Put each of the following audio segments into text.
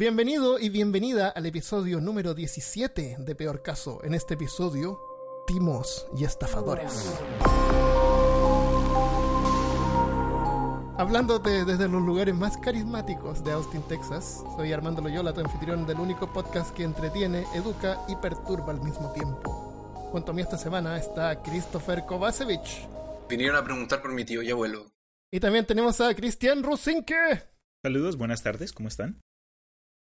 Bienvenido y bienvenida al episodio número 17 de Peor Caso. En este episodio, timos y estafadores. Hablándote desde los lugares más carismáticos de Austin, Texas, soy Armando Loyola, tu anfitrión del único podcast que entretiene, educa y perturba al mismo tiempo. Junto a mí esta semana está Christopher Kovacevic. Vinieron a preguntar por mi tío y abuelo. Y también tenemos a Cristian Rusinke. Saludos, buenas tardes, ¿cómo están?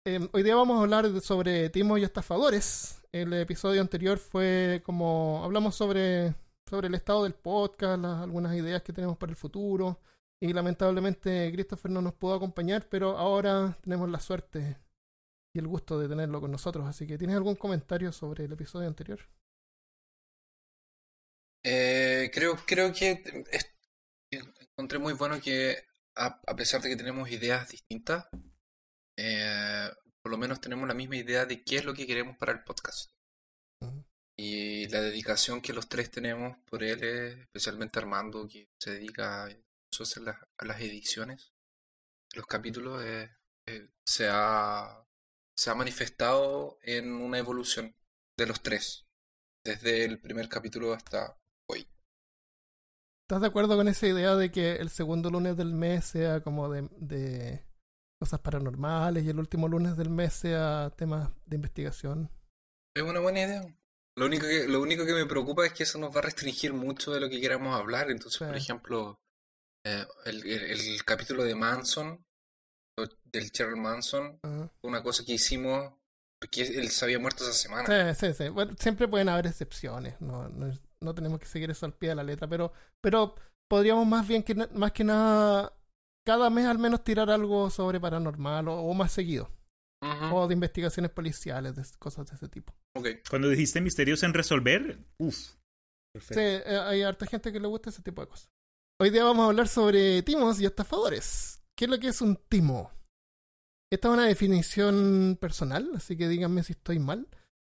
Eh, hoy día vamos a hablar sobre timos y estafadores. El episodio anterior fue como hablamos sobre, sobre el estado del podcast, algunas ideas que tenemos para el futuro. Y lamentablemente Christopher no nos pudo acompañar, pero ahora tenemos la suerte y el gusto de tenerlo con nosotros. Así que, ¿tienes algún comentario sobre el episodio anterior? Eh, creo, creo que encontré muy bueno que a pesar de que tenemos ideas distintas, eh, por lo menos tenemos la misma idea de qué es lo que queremos para el podcast. Y la dedicación que los tres tenemos por él, es, especialmente Armando, que se dedica a, las, a las ediciones, los capítulos, eh, eh, se ha, se ha manifestado en una evolución de los tres, desde el primer capítulo hasta hoy. ¿Estás de acuerdo con esa idea de que el segundo lunes del mes sea como de, de cosas paranormales y el último lunes del mes sea temas de investigación? Es una buena idea. Lo único que, lo único que me preocupa es que eso nos va a restringir mucho de lo que queramos hablar. Entonces, por Sí. ejemplo, eh, el, el- el capítulo de Manson, del Charles Manson, Ajá. fue una cosa que hicimos porque él se había muerto esa semana. Sí, sí, sí. Bueno, siempre pueden haber excepciones. No, no, no tenemos que seguir eso al pie de la letra, pero, pero podríamos más bien que más que nada cada mes al menos tirar algo sobre paranormal o, o más seguido. O de investigaciones policiales, de cosas de ese tipo. ok. Cuando dijiste misterios en resolver, uff. Sí, Perfecto. eh, hay harta gente que le gusta ese tipo de cosas. Hoy día vamos a hablar sobre timos y estafadores. ¿Qué es lo que es un timo? Esta es una definición personal, así que díganme si estoy mal.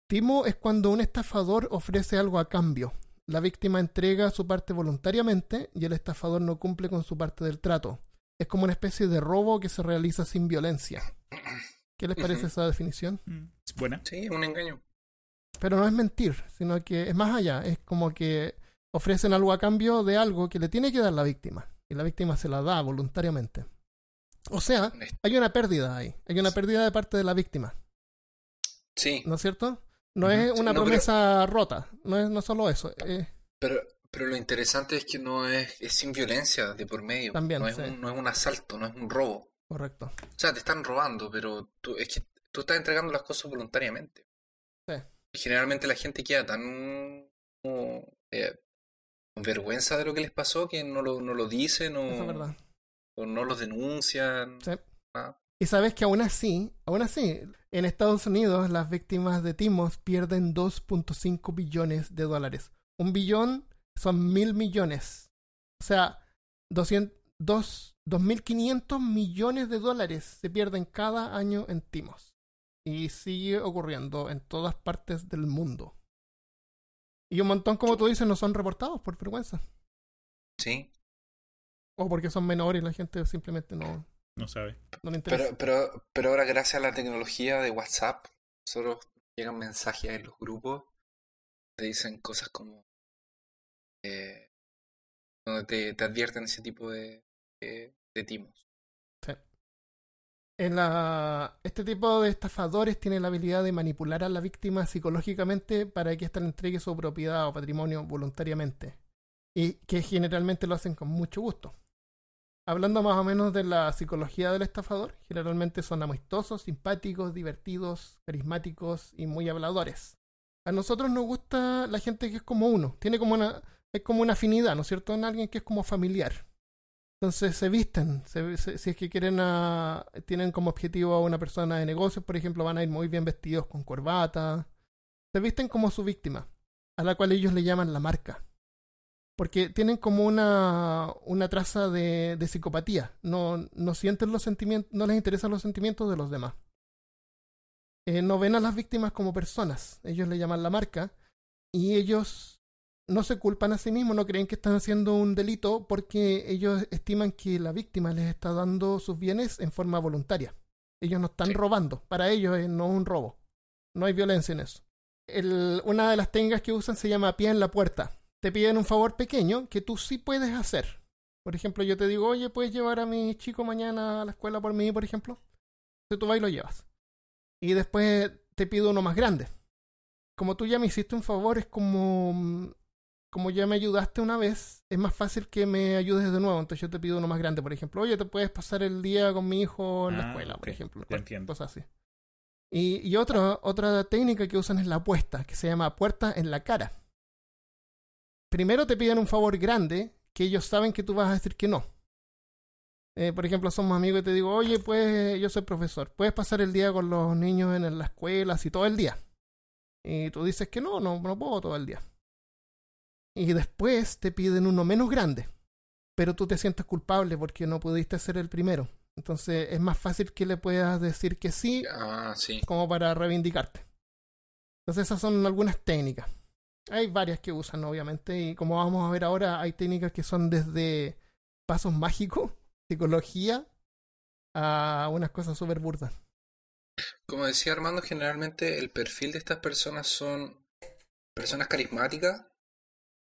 Timo es cuando un estafador ofrece algo a cambio. La víctima entrega su parte voluntariamente y el estafador no cumple con su parte del trato. Es como una especie de robo que se realiza sin violencia. ¿Qué les parece esa definición? Mm, Es buena. Sí, es un engaño. Pero no es mentir, sino que es más allá. Es como que ofrecen algo a cambio de algo que le tiene que dar la víctima. Y la víctima se la da voluntariamente. O sea, hay una pérdida ahí. Hay una pérdida de parte de la víctima. Sí, ¿No es cierto? No es Sí, una no, pero- promesa rota. No es no solo eso. eh, pero, pero lo interesante es que no es, es sin violencia de por medio. También, no, es sí. un, no es un asalto, no es un robo. correcto. O sea, te están robando, pero tú, es que tú estás entregando las cosas voluntariamente. Sí. Generalmente la gente queda tan como, eh, con vergüenza de lo que les pasó que no lo, no lo dicen Eso es o, o no los denuncian. Sí. Ah, Y sabes que aún así, aún así, en Estados Unidos las víctimas de timos pierden 2.5 billones de dólares. Un billón son mil millones. O sea, 200, dos- 2.500 millones de dólares se pierden cada año en timos. Y sigue ocurriendo en todas partes del mundo. Y un montón, como tú dices, no son reportados por vergüenza. sí. O porque son menores y la gente simplemente no, No sabe. no le interesa. Pero, pero, pero ahora gracias a la tecnología de WhatsApp, solo llegan mensajes en los grupos, te dicen cosas como eh, donde te, te advierten ese tipo de, de, timos. En la, este tipo de estafadores tiene la habilidad de manipular a la víctima psicológicamente para que ésta le entregue su propiedad o patrimonio voluntariamente. Y que generalmente lo hacen con mucho gusto. Hablando más o menos de la psicología del estafador, generalmente son amistosos, simpáticos, divertidos, carismáticos y muy habladores. A nosotros nos gusta la gente que es como uno, tiene como una, es como una afinidad, ¿no es cierto? En alguien que es como familiar. Entonces se visten, se- se- si es que quieren a, tienen como objetivo a una persona de negocios, por ejemplo, van a ir muy bien vestidos con corbata. Se visten como su víctima, a la cual ellos le llaman la marca. Porque tienen como una, una traza de, de psicopatía. No, no sienten los sentimientos, no les interesan los sentimientos de los demás. Eh, no ven a las víctimas como personas. Ellos le llaman la marca. Y ellos no se culpan a sí mismos, no creen que están haciendo un delito porque ellos estiman que la víctima les está dando sus bienes en forma voluntaria. Ellos no están Sí. robando. Para ellos eh, no es un robo. No hay violencia en eso. El- una de las técnicas que usan se llama pie en la puerta. Te piden un favor pequeño que tú sí puedes hacer. Por ejemplo, yo te digo, oye, ¿puedes llevar a mi chico mañana a la escuela por mí, por ejemplo? Entonces tú vas y lo llevas. Y después te pido uno más grande. Como tú ya me hiciste un favor, es como como ya me ayudaste una vez, es más fácil que me ayudes de nuevo. Entonces yo te pido uno más grande, por ejemplo. Oye, te puedes pasar el día con mi hijo en la Ah, escuela, por ejemplo. entiendo. Cosas así. Y, y otra, otra técnica que usan es la apuesta, que se llama puerta en la cara. Primero te piden un favor grande que ellos saben que tú vas a decir que no. Eh, por ejemplo, somos amigos y te digo, oye, pues yo soy profesor, puedes pasar el día con los niños en la escuela, así todo el día. Y tú dices que no, no, no puedo todo el día. Y después te piden uno menos grande, pero tú te sientes culpable porque no pudiste ser el primero. Entonces es más fácil que le puedas decir que sí Ah, sí. como para reivindicarte. Entonces esas son algunas técnicas. Hay varias que usan, obviamente, y como vamos a ver ahora, hay técnicas que son desde pasos mágicos, psicología, a unas cosas súper burdas. Como decía Armando, generalmente el perfil de estas personas son personas carismáticas,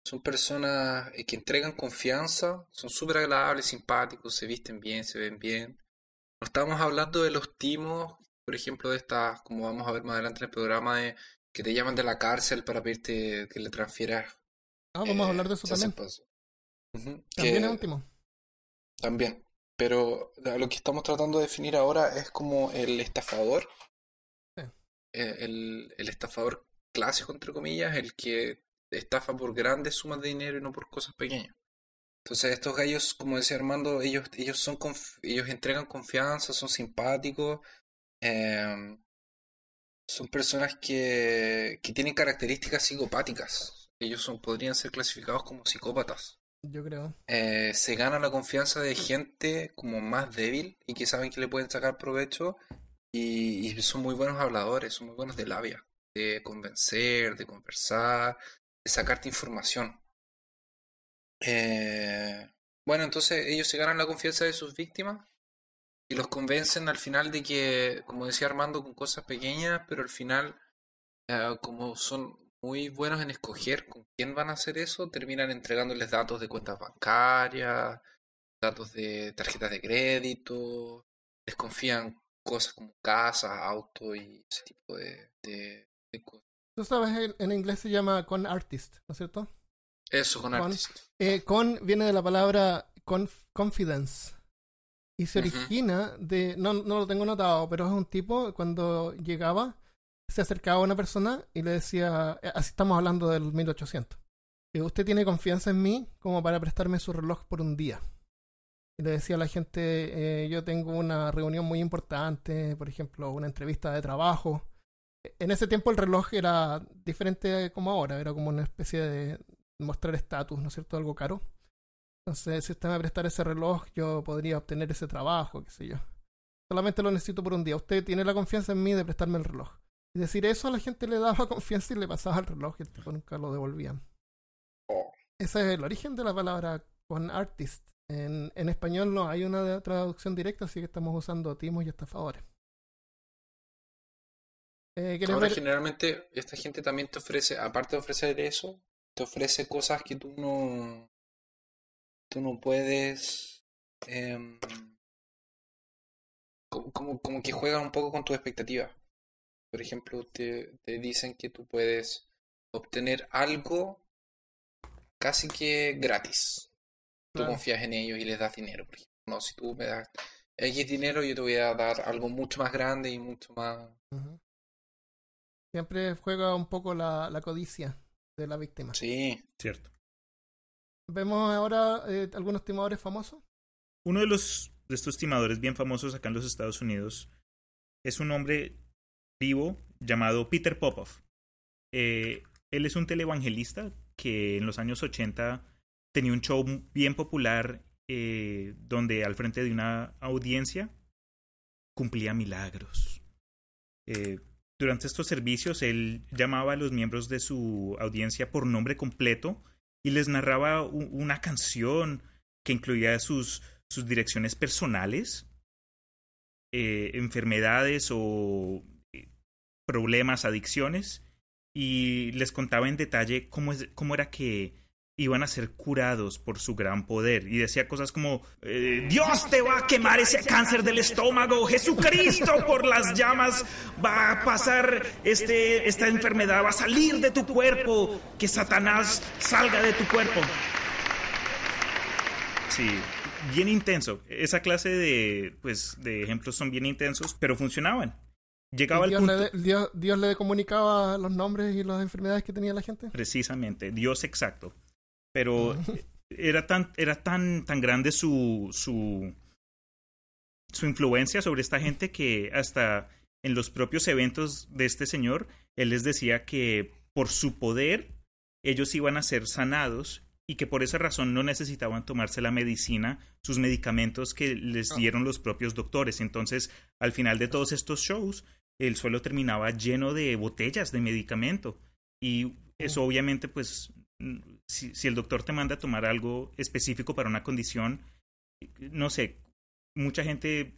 son personas eh, que entregan confianza, son súper agradables, simpáticos, se visten bien, se ven bien. No estamos hablando de los timos, por ejemplo, de estas, como vamos a ver más adelante en el programa, de que te llaman de la cárcel para pedirte que le transfieras. Ah, vamos a eh, hablar de eso también. También es último. También. Pero lo que estamos tratando de definir ahora es como el estafador. Sí. Eh, El, el estafador clásico, entre comillas, el que estafa por grandes sumas de dinero y no por cosas pequeñas. Entonces estos gallos, como decía Armando, ellos, ellos son ellos entregan confianza, son simpáticos, em, son personas que, que tienen características psicopáticas. Ellos son, podrían ser clasificados como psicópatas Yo creo. eh, se gana la confianza de gente como más débil y que saben que le pueden sacar provecho y, y son muy buenos habladores, son muy buenos de labia, de convencer, de conversar, sacarte información. Eh, bueno, entonces ellos se ganan la confianza de sus víctimas y los convencen al final de que, como decía Armando, con cosas pequeñas, pero al final, eh, como son muy buenos en escoger con quién van a hacer eso, terminan entregándoles datos de cuentas bancarias, datos de tarjetas de crédito, les confían cosas como casas, autos y ese tipo de cosas. Tú sabes, en, en inglés se llama con artist, ¿no es cierto? Eso con Con- artist. Eh, con viene de la palabra conf- confidence. Y se origina de. No, no lo tengo notado, pero es un tipo cuando llegaba, se acercaba a una persona y le decía. eh, Así estamos hablando del 1800. eh, Usted tiene confianza en mí como para prestarme su reloj por un día. Y le decía a la gente: eh, Yo tengo una reunión muy importante, por ejemplo, una entrevista de trabajo. En ese tiempo el reloj era diferente como ahora, era como una especie de mostrar estatus, ¿no es cierto? Algo caro. Entonces, si usted me prestara ese reloj, yo podría obtener ese trabajo, qué sé yo. Solamente lo necesito por un día. Usted tiene la confianza en mí de prestarme el reloj. Y decir eso a la gente le daba confianza y le pasaba el reloj y el tipo nunca lo devolvían. Ese es el origen de la palabra con artist. En, en español no hay una traducción directa, así que estamos usando timos y estafadores. Eh, ¿quieres Ahora ver? generalmente esta gente también te ofrece, aparte de ofrecer eso, te ofrece cosas que tú no, tú no puedes, em, como, como, como que juegan un poco con tus expectativas. Por ejemplo, te, te dicen que tú puedes obtener algo casi que gratis. Tú Claro. confías en ellos y les das dinero, por ejemplo. No, si tú me das X dinero, yo te voy a dar algo mucho más grande y mucho más... Siempre juega un poco la, la codicia de la víctima. Sí, Cierto. Vemos ahora eh, algunos timadores famosos. Uno de los de estos timadores bien famosos acá en los Estados Unidos es un hombre vivo llamado Peter Popoff. Eh, él es un televangelista que en los años 80 tenía un show bien popular eh, donde al frente de una audiencia cumplía milagros. Eh, durante estos servicios él llamaba a los miembros de su audiencia por nombre completo y les narraba una canción que incluía sus, sus direcciones personales eh, enfermedades o eh, problemas, adicciones, y les contaba en detalle cómo, es, cómo era que iban a ser curados por su gran poder. Y decía cosas como, eh, Dios te va a quemar ese cáncer del estómago, Jesucristo por las llamas va a pasar este, esta enfermedad, va a salir de tu cuerpo, que Satanás salga de tu cuerpo. Sí, bien intenso. Esa clase de, pues, de ejemplos son bien intensos, pero funcionaban. Llegaba Dios, al punto... le, Dios, Dios le comunicaba los nombres y las enfermedades que tenía la gente. Precisamente, Dios exacto. Pero era tan, era tan, tan grande su, su, su influencia sobre esta gente que hasta en los propios eventos de este señor, él les decía que por su poder ellos iban a ser sanados y que por esa razón no necesitaban tomarse la medicina, sus medicamentos que les dieron los propios doctores. Entonces, al final de todos estos shows, el suelo terminaba lleno de botellas de medicamento. Y eso obviamente, pues, si, si, el doctor te manda a tomar algo específico para una condición, no sé, mucha gente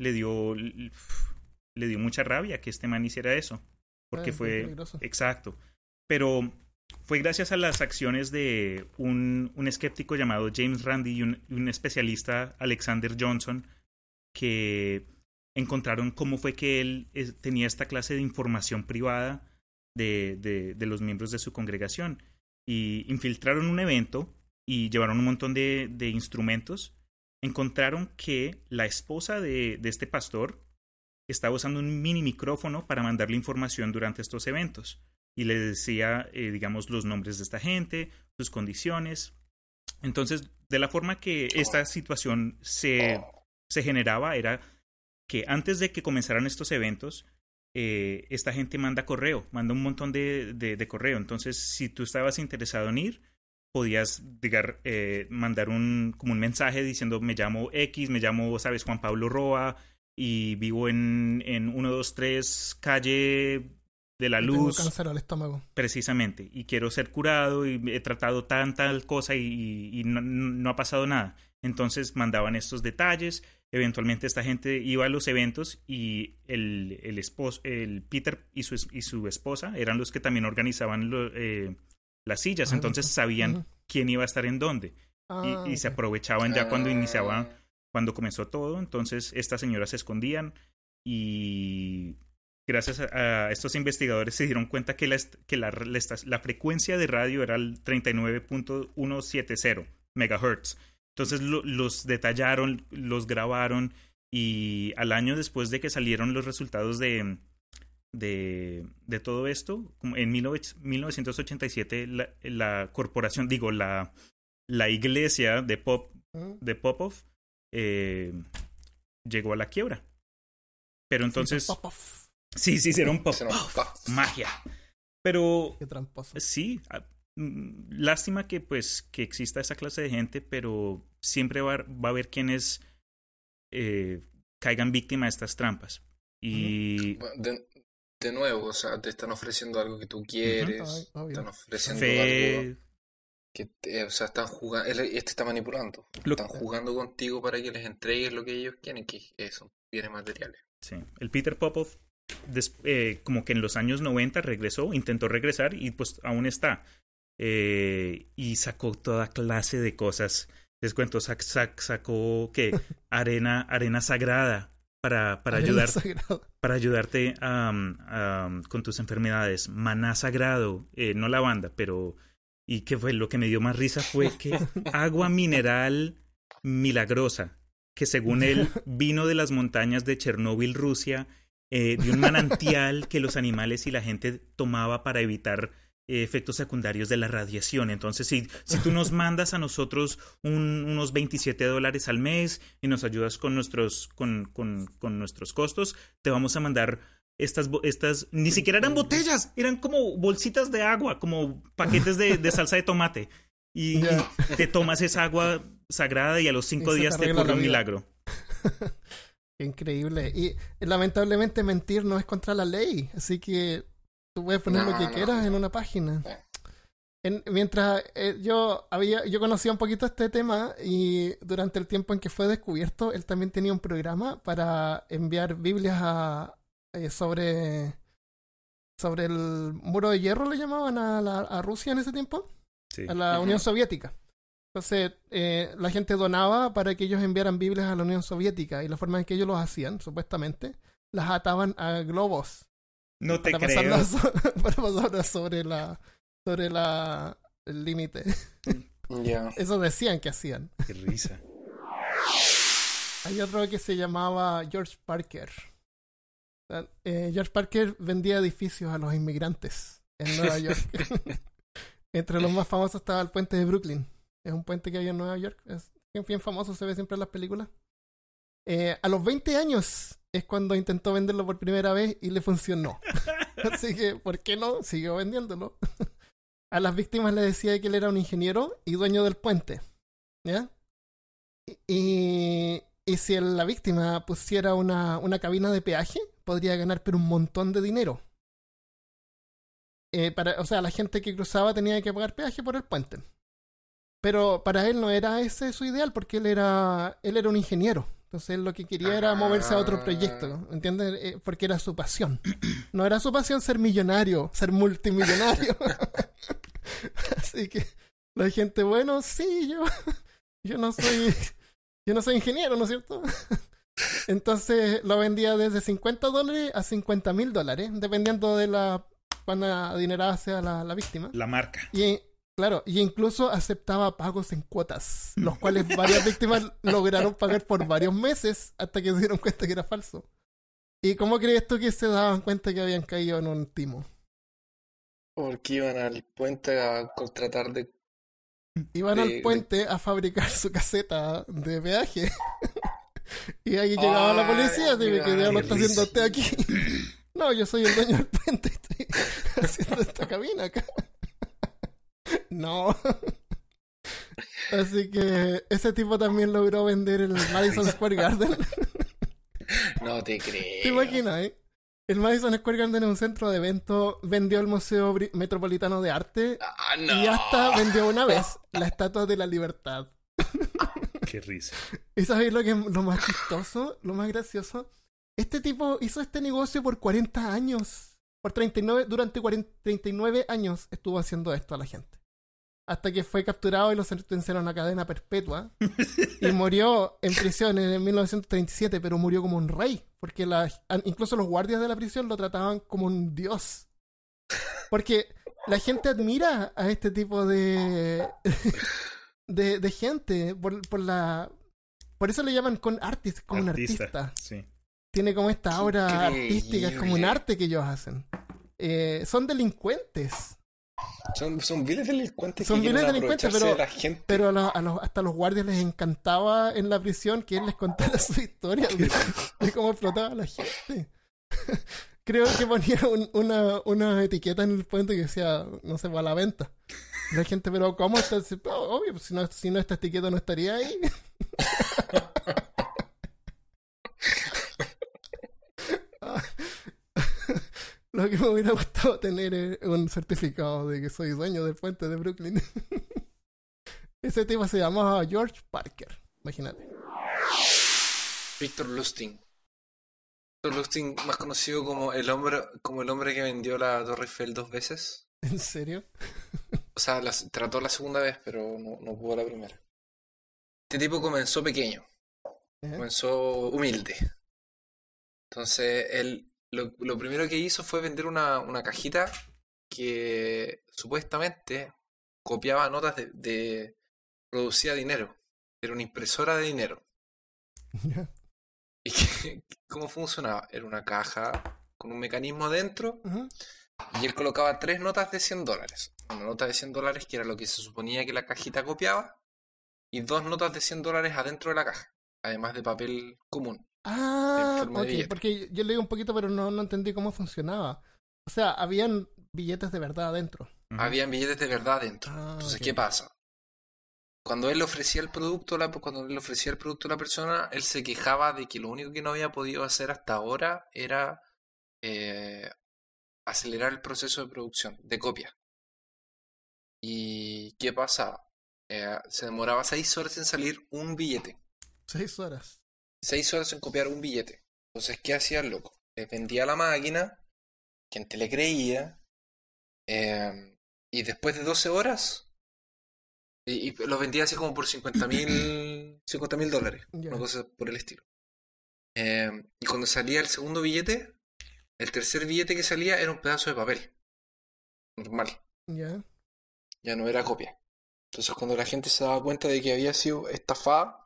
le dio, le dio mucha rabia que este man hiciera eso. Porque Ah, fue... Exacto. Pero fue gracias a las acciones de un, un escéptico llamado James Randi y un, un, especialista Alexander Johnson que encontraron cómo fue que él eh, tenía esta clase de información privada de, de, de, los miembros de su congregación. Y infiltraron un evento y llevaron un montón de, de instrumentos. Encontraron que la esposa de, de este pastor estaba usando un mini micrófono para mandarle información durante estos eventos y le decía, eh, digamos, los nombres de esta gente, sus condiciones. Entonces, de la forma que esta situación se, se generaba era que antes de que comenzaran estos eventos, eh, esta gente manda correo, manda un montón de, de, de, correo. Entonces, si tú estabas interesado en ir, podías digar, eh, mandar un, como un mensaje diciendo, me llamo X, me llamo, sabes, Juan Pablo Roa y vivo en, en 123 calle de la luz. Tengo cáncer al estómago. Precisamente. Y quiero ser curado y he tratado tan tal cosa y, y no, no, ha pasado nada. Entonces mandaban estos detalles. Eventualmente esta gente iba a los eventos y el, el esposo, el Peter y su, y su esposa eran los que también organizaban lo, eh, las sillas. Ah, Entonces sabían quién iba a estar en dónde. Ah, y, y se aprovechaban ya cuando Ah. iniciaba, cuando comenzó todo. Entonces estas señoras se escondían y gracias a, a estos investigadores se dieron cuenta que la, que la, la frecuencia de radio era el 39.170 megahertz. Entonces lo- los detallaron, los grabaron y al año después de que salieron los resultados de, de, de todo esto, en 19 1987 la, la corporación, digo, la, la iglesia de Pop, de Popov eh, llegó a la quiebra. Pero entonces, Sí, sí, sí, hicieron pop, Hicieron pop, pop. magia. Pero Qué tramposo. sí, lástima que pues que exista esa clase de gente, pero siempre va, va a haber quienes eh, caigan víctima de estas trampas. Y De, de nuevo, o sea, te están ofreciendo algo que tú quieres, obvio. están ofreciendo algo fe, que, te- o sea, están jugando, este está manipulando, Lo- están jugando contigo para que les entregues lo que ellos quieren, que es son bienes materiales. Sí, el Peter Popov, des- eh, como que en los años 90 regresó, intentó regresar y pues aún está. Eh, y sacó toda clase de cosas. Les cuento, sac- sac- sacó que arena, arena sagrada para, para Arena ayudar, para ayudarte con tus enfermedades. Maná sagrado, eh, no lavanda, pero... Y que fue lo que me dio más risa fue que agua mineral milagrosa, que según él vino de las montañas de Chernóbil, Rusia, eh, de un manantial que los animales y la gente tomaba para evitar efectos secundarios de la radiación. Entonces, si, si tú nos mandas a nosotros un- unos 27 dólares al mes y nos ayudas con nuestros, con, con, con nuestros costos, te vamos a mandar estas, estas, ni siquiera eran botellas, eran como bolsitas de agua, como paquetes de, de salsa de tomate. Y, te tomas esa agua sagrada y a los cinco Y días te ocurre un milagro. Increíble. Y lamentablemente mentir no es contra la ley, así que tú puedes poner lo que no. quieras en una página. En- mientras eh, yo había, yo conocía un poquito este tema y durante el tiempo en que fue descubierto, él también tenía un programa para enviar Biblias a, eh, sobre, sobre el muro de hierro, le llamaban a, la- a Rusia en ese tiempo, Sí. a la. Unión Soviética. Entonces, eh, la gente donaba para que ellos enviaran Biblias a la Unión Soviética y la forma en que ellos lo hacían, supuestamente, las ataban a globos No te para creo. so- para pasarlas sobre la sobre la el límite. Ya. Eso decían que hacían. Qué risa. Hay otro que se llamaba George Parker. Eh, George Parker vendía edificios a los inmigrantes en Nueva York. Entre los más famosos estaba el puente de Brooklyn. Es un puente que hay en Nueva York. Es bien, bien famoso, se ve siempre en las películas. Eh, a los 20 años es cuando intentó venderlo por primera vez y le funcionó. Así que, ¿por qué no? Siguió vendiéndolo. A las víctimas le decía que él era un ingeniero y dueño del puente. ¿Ya? Y, y si la víctima pusiera una, una cabina de peaje, podría ganar pero un montón de dinero. Eh, para, o sea, la gente que cruzaba tenía que pagar peaje por el puente. Pero para él no era ese su ideal, porque él era, él era un ingeniero. Entonces lo que quería era moverse a otro proyecto, ¿entiendes? Eh, porque era su pasión. No era su pasión ser millonario, ser multimillonario. Así que la gente, bueno, sí, yo, yo no soy, yo no soy ingeniero, ¿no es cierto? Entonces lo vendía desde 50 dólares a 50 mil dólares, dependiendo de la cuán adinerada sea la, la víctima. La marca. Y claro, y incluso aceptaba pagos en cuotas, los cuales varias víctimas lograron pagar por varios meses hasta que se dieron cuenta que era falso. ¿Y cómo crees tú que se daban cuenta que habían caído en un timo? Porque iban al puente a contratar de. Iban De- al de- puente a fabricar su caseta de peaje. y ahí llegaba la policía, Ay, dime que mira, diablo qué está haciendo usted aquí. no, yo soy el dueño del puente, estoy haciendo esta cabina acá. No. Así que ese tipo también logró vender el Madison Square Garden. No te creo. ¿Te imaginas, eh? El Madison Square Garden es un centro de eventos, vendió el Museo Bri- Metropolitano de Arte Ah, no. y hasta vendió una vez la Estatua de la Libertad. Qué risa. ¿Y sabéis lo que es lo más chistoso? Lo más gracioso. Este tipo hizo este negocio por 40 años. Por 39, durante 40 39 años estuvo haciendo esto a la gente. Hasta que fue capturado y lo sentenciaron a cadena perpetua. y murió en prisión en el 1937, pero murió como un rey. Porque la- incluso los guardias de la prisión lo trataban como un dios. Porque la gente admira a este tipo de, de, de gente por, por la... Por eso le llaman con artist, como un artista. Sí. Tiene como esta aura artística, es como un Increíble. arte que ellos hacen. Eh, son delincuentes, Son, son viles delincuentes Son que viles delincuentes, pero- de la gente. pero a los- a los- hasta los guardias les encantaba en la prisión que él les contara su historia de, de cómo explotaba la gente. Creo que ponía un- una, una etiqueta en el puente que decía, no sé, a la venta. La gente, pero ¿cómo está? "Oh, Obvio, pues, si no, si no esta etiqueta no estaría ahí. Lo que me hubiera gustado tener es un certificado de que soy dueño del puente de Brooklyn. Ese tipo se llamaba George Parker, imagínate. Víctor Lustig. Víctor Lustig, más conocido como el hombre, como el hombre que vendió la Torre Eiffel dos veces. ¿En serio? O sea, trató la segunda vez, pero no, no pudo la primera. Este tipo comenzó pequeño, ¿Eh? comenzó humilde. Entonces, él lo, lo primero que hizo fue vender una, una cajita que supuestamente copiaba notas de, de producía dinero. Era una impresora de dinero. ¿Y cómo funcionaba? Era una caja con un mecanismo dentro Ujú. y él colocaba tres notas de 100 dólares. Una nota de 100 dólares que era lo que se suponía que la cajita copiaba y dos notas de 100 dólares adentro de la caja, además de papel común. Ah, ok, porque yo leí un poquito, pero no, no entendí cómo funcionaba. O sea, habían billetes de verdad adentro. Habían billetes de verdad adentro. Ah, Entonces. ¿qué pasa? Cuando él le ofrecía el producto, a la, cuando él le ofrecía el producto a la persona, él se quejaba de que lo único que no había podido hacer hasta ahora era eh, acelerar el proceso de producción, de copia. ¿Y qué pasaba? Eh, se demoraba seis horas en salir un billete. Seis horas. Seis horas en copiar un billete. Entonces, ¿qué hacía el loco? Le vendía la máquina, gente le creía, eh, y después de 12 horas, y, y los vendía así como por 50 mil 50 mil dólares, una cosa por el estilo. Eh, y cuando salía el segundo billete, el tercer billete que salía era un pedazo de papel. Normal, Ya. ya no era copia. Entonces cuando la gente se daba cuenta de que había sido estafada,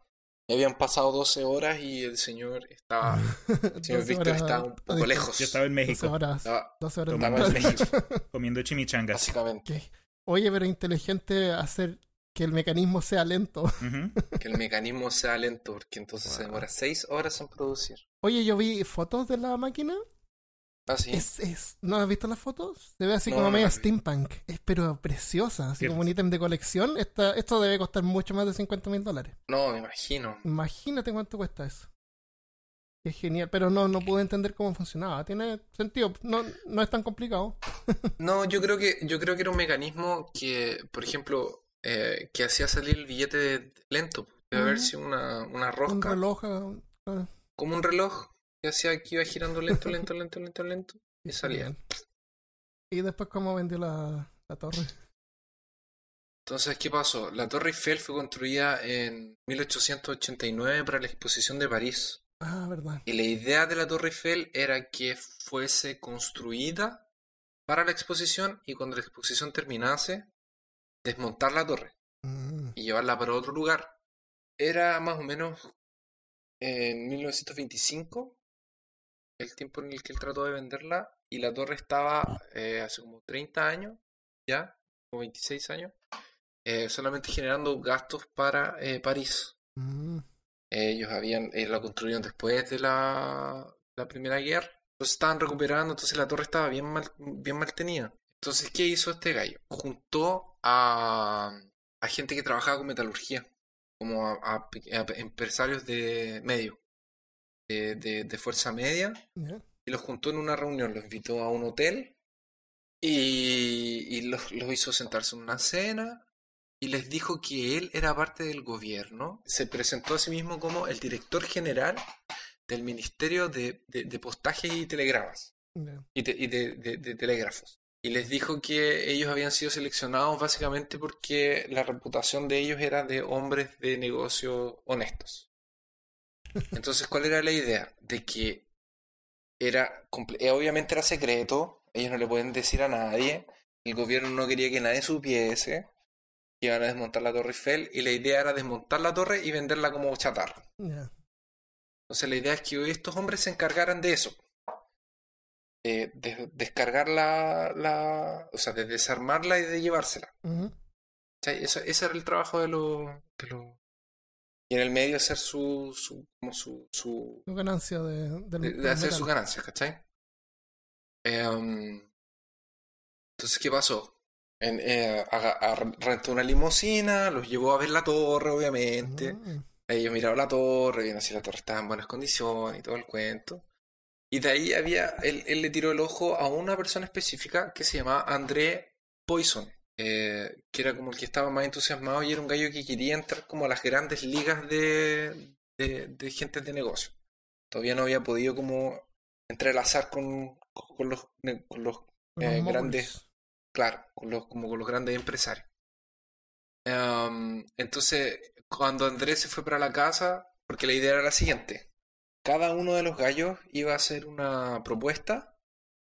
habían pasado 12 horas y el señor estaba, el señor 12 Víctor horas estaba un poco lejos. Yo estaba en 12 México horas. Estaba, 12 horas. Tomamos estaba en. México, comiendo chimichangas. básicamente. ¿Qué? Oye, pero inteligente hacer que el mecanismo sea lento. Que el mecanismo sea lento, porque entonces se demora 6 horas en producir. Oye, yo vi fotos de la máquina. Es, es, ¿No has visto las fotos? Se ve así No, como no media steampunk. Es pero preciosa, así como un ítem de colección. Esta, esto debe costar mucho más de 50 mil dólares. No, me imagino. Imagínate cuánto cuesta eso. Es genial, pero no, no pude entender cómo funcionaba. Tiene sentido, no, no es tan complicado. No, yo creo que, yo creo que era un mecanismo que, por ejemplo, eh, que hacía salir el billete de- lento. Debe haber sido una, una Un rosca. reloj. ah, Como un reloj que hacía que iba girando lento, lento, lento, lento, lento. Y salía. Y después cómo vendió la, la torre. Entonces, ¿qué pasó? La Torre Eiffel fue construida en 1889 para la exposición de París. Ah, verdad. Y la idea de la Torre Eiffel era que fuese construida para la exposición y cuando la exposición terminase, desmontar la torre Mm, y llevarla para otro lugar. Era más o menos en 1925 el tiempo en el que él trató de venderla y la torre estaba eh, hace como 30 años, ya, o 26 años, eh, solamente generando gastos para eh, París. mm, Ellos habían, la construyeron después de la, la Primera Guerra. Entonces estaban recuperando, entonces la torre estaba bien mal, bien mal tenida. Entonces, ¿qué hizo este gallo? Juntó a, a gente que trabajaba con metalurgia, como a, a pe- a empresarios de medio, de, de- de fuerza media, y los juntó en una reunión, los invitó a un hotel y, y los, los hizo sentarse en una cena y les dijo que él era parte del gobierno. Se presentó a sí mismo como el director general del Ministerio de, de, de Postaje y Telegramas y, te- y de, de- de telégrafos. Y les dijo que ellos habían sido seleccionados básicamente porque la reputación de ellos era de hombres de negocio honestos. Entonces, ¿cuál era la idea? De que era, eh, obviamente era secreto, ellos no le pueden decir a nadie, el gobierno no quería que nadie supiese que iban a desmontar la Torre Eiffel y la idea era desmontar la torre y venderla como chatarra. Entonces la idea es que estos hombres se encargaran de eso. De, de descargar la, la... O sea, de desarmarla y de llevársela. ¿Cachai? Eso- ese era el trabajo. De los... Y en el medio hacer su... su como su... su Su ganancia de, de, del de hacer sus ganancias, ¿cachai? Em, entonces, ¿qué pasó? En, eh, aga- ar- rentó una limusina, los llevó a ver la torre, obviamente. Mm, Ellos miraron la torre, vieron si la torre estaba en buenas condiciones y todo el cuento. Y de ahí había, él, él le tiró el ojo a una persona específica que se llamaba André Poisson, eh, que era como el que estaba más entusiasmado y era un gallo que quería entrar como a las grandes ligas de, de, de gente de negocio. Todavía no había podido como entrelazar con, con los, con los con eh, los grandes-. Claro, con los, como con los grandes empresarios. Em, entonces, cuando Andrés se fue para la casa, porque la idea era la siguiente, cada uno de los gallos iba a hacer una propuesta,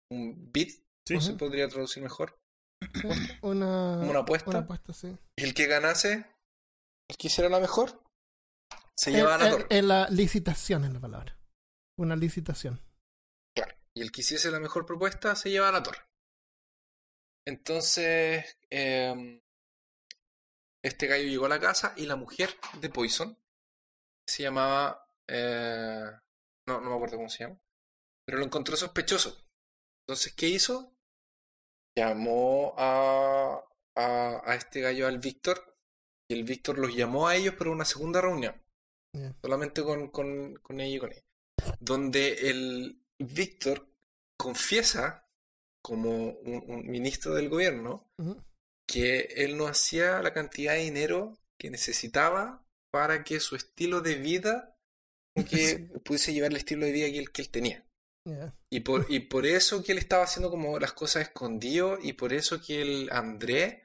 un bid, no se podría traducir mejor, Una, apuesta. una apuesta, sí. y el que ganase, el que hiciera la mejor, se llevaba la Eh, eh, torre. eh, la licitación es la palabra. Una licitación. Claro. Y el que hiciese la mejor propuesta se llevaba la torre. Entonces, em, este gallo llegó a la casa y la mujer de Poison se llamaba... eh, no, no me acuerdo cómo se llama. Pero lo encontró sospechoso. Entonces, ¿qué hizo? Llamó a, a, a este gallo, al Víctor, y el Víctor los llamó a ellos para una segunda reunión solamente con, con, con ella y con ella. Donde el Víctor confiesa, como un, un ministro del gobierno, que él no hacía la cantidad de dinero que necesitaba para que su estilo de vida que pudiese llevar el estilo de vida que él, que él tenía. Y por, y por eso que él estaba haciendo como las cosas escondido y por eso que el André,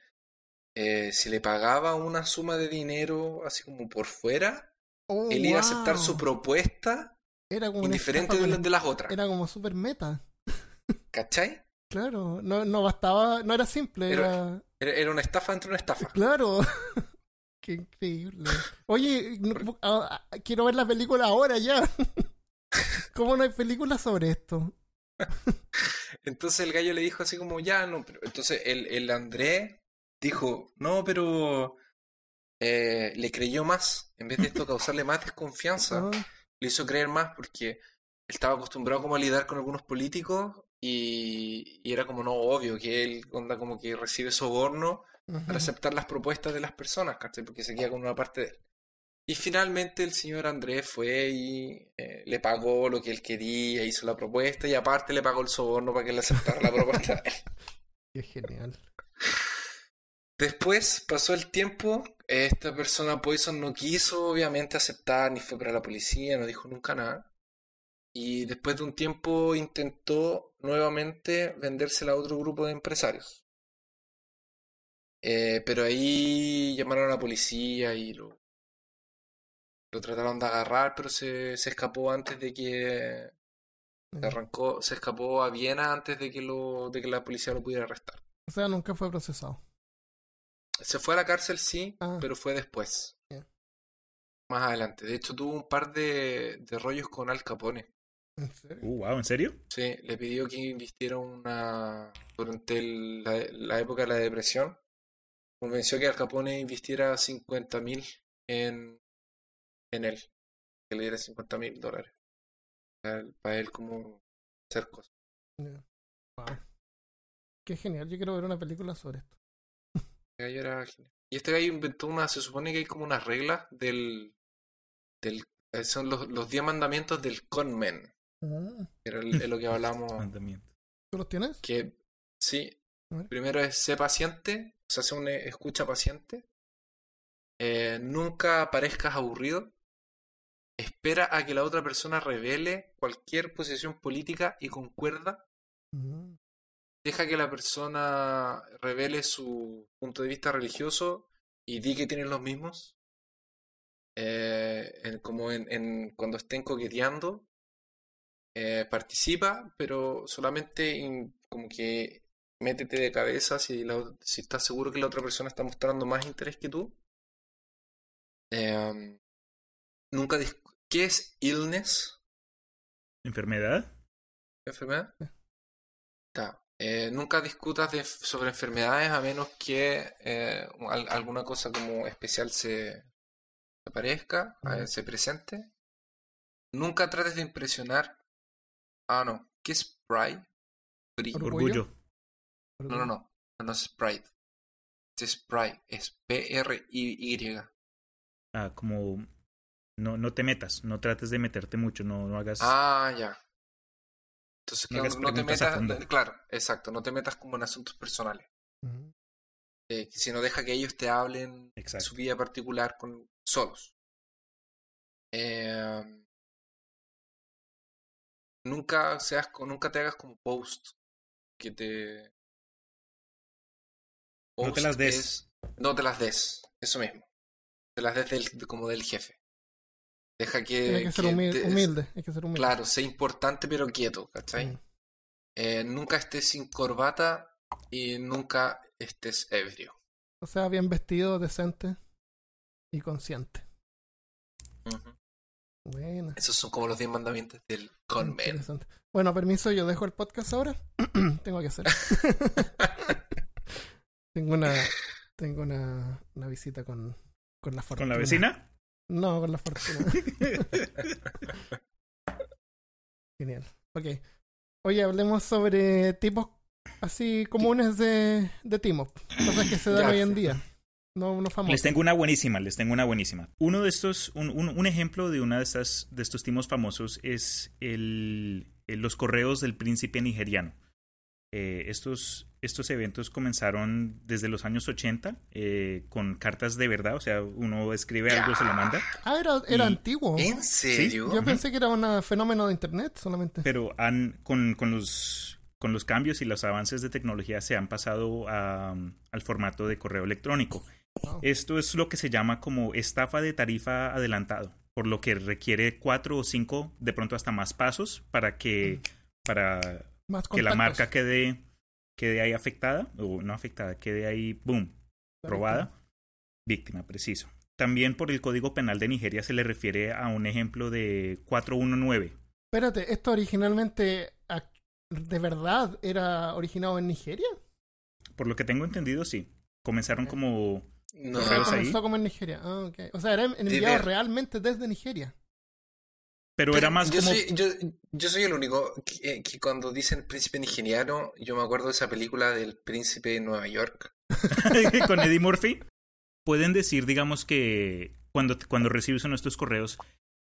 eh, si le pagaba una suma de dinero así como por fuera, Oh, él iba a aceptar su propuesta Era como una indiferente de, de las otras. Era como super meta. ¿Cachai? Claro, no, no bastaba, no era simple, era... Era, era una estafa entre una estafa. Claro. Qué increíble. Oye, quiero ver la película ahora ya. ¿Cómo no hay películas sobre esto? Entonces el gallo le dijo así como, ya, no, pero entonces el, el André dijo, no, pero eh, le creyó más. En vez de esto causarle más desconfianza, Ah, le hizo creer más porque él estaba acostumbrado como a lidiar con algunos políticos y, y era como no obvio que él onda como que recibe soborno para aceptar las propuestas de las personas, ¿cachai? Porque se queda con una parte de él. Y finalmente el señor Andrés fue y eh, le pagó lo que él quería, hizo la propuesta y aparte le pagó el soborno para que él aceptara la propuesta de él. Qué genial. Después pasó el tiempo, esta persona Poison no quiso obviamente aceptar ni fue para la policía, no dijo nunca nada. Y después de un tiempo intentó nuevamente vendérsela a otro grupo de empresarios. Eh, pero ahí llamaron a la policía y lo, lo trataron de agarrar, pero se, se escapó antes de que se arrancó, se escapó a Viena antes de que lo, de que la policía lo pudiera arrestar. O sea, nunca fue procesado. Se fue a la cárcel, sí, Ah. pero fue después. Más adelante. De hecho, tuvo un par de, de rollos con Al Capone. ¿En serio? Uh, wow, ¿en serio? Sí, le pidió que invirtiera una. Durante el- la, la época de la depresión, convenció que Al Capone invirtiera 50 mil en, en él. Que le diera 50 mil dólares. Para él, como hacer cosas. Wow. Qué genial. Yo quiero ver una película sobre esto. Este gallo era genial. Y este gallo inventó una. Se supone que hay como unas reglas del. del eh, son los, los 10 mandamientos del conman. Ah, que Era el- lo que hablamos. ¿Tú los tienes? que sí, primero es sé paciente, o sea, sé una escucha paciente. Eh, nunca parezcas aburrido. Espera a que la otra persona revele cualquier posición política y concuerda. Deja que la persona revele su punto de vista religioso y di que tienen los mismos. Eh, en- como en, en- cuando estén coqueteando, eh, participa, pero solamente in- como que métete de cabeza si, la- si estás seguro que la otra persona está mostrando más interés que tú. Eh, nunca ¿Qué es illness? ¿Enfermedad? ¿Enfermedad? Está. Eh, nunca discutas de- sobre enfermedades a menos que eh, al- alguna cosa como especial se aparezca, eh, se presente. Nunca trates de impresionar. Ah, no. ¿Qué es pride? Pri- Orgullo. Orgullo. No, no, no. No, no es pride. Es pride. Es P-R-I-Y. Ah, como no, no te metas, no trates de meterte mucho, no, no hagas. Ah, ya. Entonces, No que hagas no te metas. fondo. Claro, exacto. No te metas como en asuntos personales. Eh, si no deja que ellos te hablen de Exacto. su vida particular con solos. Eh, nunca seas nunca te hagas como post que te No te las des. es- no te las des eso mismo te las des del- como del jefe deja que, Tiene que ser que humil- te- humilde. Hay que ser humilde. claro sé importante pero quieto ¿cachai? Mm. Eh, nunca estés sin corbata y nunca estés ebrio O sea, bien vestido, decente y consciente. Ujú. Buena. Esos son como los 10 mandamientos del. Interesante. Bueno, permiso, yo dejo el podcast ahora. tengo que hacer. tengo una tengo una, una visita con, con la fortuna. ¿Con la vecina? No, con la fortuna. Genial. Ok. Oye, hablemos sobre tipos así comunes de, de timo. Cosas que se dan Ya. hoy en día. No, no famosos. Les tengo una buenísima, les tengo una buenísima. Uno de estos, un, un- un ejemplo de una de estas, de estos timos famosos es el, el- los correos del príncipe nigeriano. Eh, estos, estos eventos comenzaron desde los años 80 eh, con cartas de verdad, o sea, uno escribe algo, se lo manda. Ah, era, era Y- antiguo. ¿En serio? Yo pensé que era un fenómeno de internet solamente. Pero han, con, con los, con los cambios y los avances de tecnología se han pasado a, al formato de correo electrónico. Wow. Esto es lo que se llama como estafa de tarifa adelantado, por lo que requiere cuatro o cinco, de pronto hasta más pasos para que, para Más que la marca quede, quede ahí afectada, o no afectada, quede ahí, boom, robada, víctima, preciso. También por el Código Penal de Nigeria se le refiere a un ejemplo de 419. Espérate, ¿esto originalmente de verdad era originado en Nigeria? Por lo que tengo entendido, sí. Comenzaron como... No. Ah, ahí. comenzó como en Nigeria. Ah, ok. O sea, era enviado realmente desde Nigeria. Pero era más yo como... Soy, yo, yo soy el único que, eh, que cuando dicen príncipe nigeriano, yo me acuerdo de esa película del príncipe de Nueva York. con Eddie Murphy. Pueden decir, digamos, que cuando, cuando recibes uno de estos correos,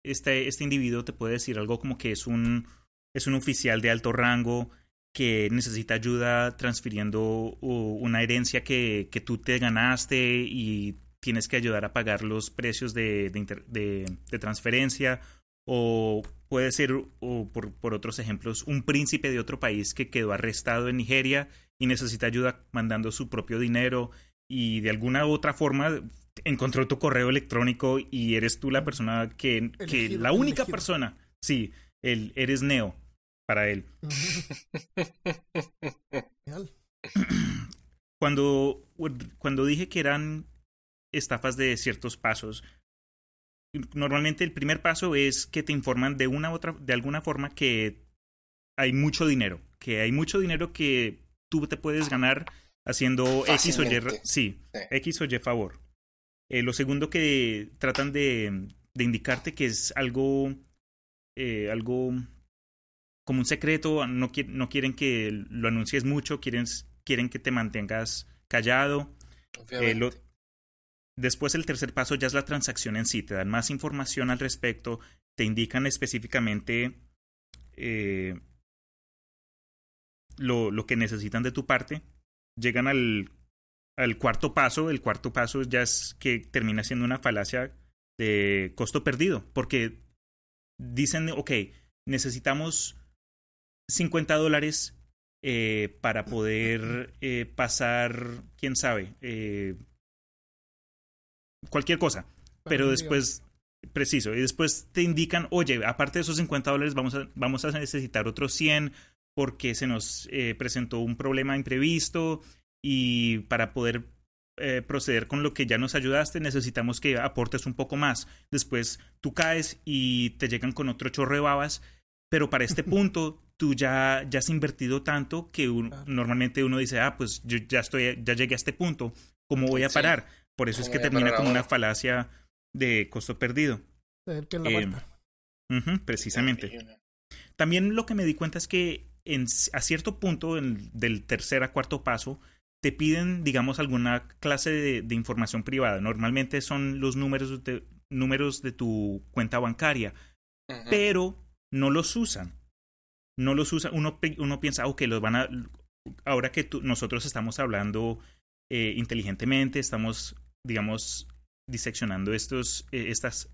este, este individuo te puede decir algo como que es un, es un oficial de alto rango que necesita ayuda transfiriendo una herencia que, que tú te ganaste y tienes que ayudar a pagar los precios de, de, inter- de- de transferencia. O puede ser, o por, por otros ejemplos, un príncipe de otro país que quedó arrestado en Nigeria y necesita ayuda mandando su propio dinero y de alguna u otra forma encontró tu correo electrónico y eres tú la persona que, que la única elegido. persona, sí, el, eres Neo para él. Cuando, cuando dije que eran estafas de ciertos pasos, normalmente el primer paso es que te informan de una u otra, de alguna forma que hay mucho dinero, que hay mucho dinero que tú te puedes ganar haciendo X o Y, sí, Sí. X o Y favor. Eh, lo segundo que tratan de, de indicarte que es algo, eh, algo como un secreto, no, no quieren que lo anuncies mucho, quieren, quieren que te mantengas callado. Eh, lo- después el tercer paso ya es la transacción en sí, te dan más información al respecto, te indican específicamente eh, lo, lo que necesitan de tu parte, llegan al, al cuarto paso, el cuarto paso ya es que termina siendo una falacia de costo perdido, porque dicen, ok, necesitamos 50 dólares eh, para poder eh, pasar, quién sabe, cualquier cosa. Pero después, preciso, y después te indican, oye, aparte de esos 50 dólares, vamos a, vamos a necesitar otros 100 porque se nos eh, presentó un problema imprevisto y para poder eh, proceder con lo que ya nos ayudaste, necesitamos que aportes un poco más. Después tú caes y te llegan con otro chorro de babas, pero para este punto tú ya, ya has invertido tanto que un- normalmente uno dice, ah, pues yo ya estoy, ya llegué a este punto, ¿cómo voy a Sí. Por eso es ¿Cómo que a termina como una falacia de costo perdido. Que la Eh. Ujú, precisamente. También lo que me di cuenta es que en, a cierto punto en- del tercer a cuarto paso te piden, digamos, alguna clase de, de información privada. Normalmente son los números de, números de tu cuenta bancaria, pero no los usan. No los usan. Uno, uno piensa, ok, los van a. Ahora que tú- nosotros estamos hablando eh, inteligentemente, estamos, digamos, diseccionando estos, eh, estas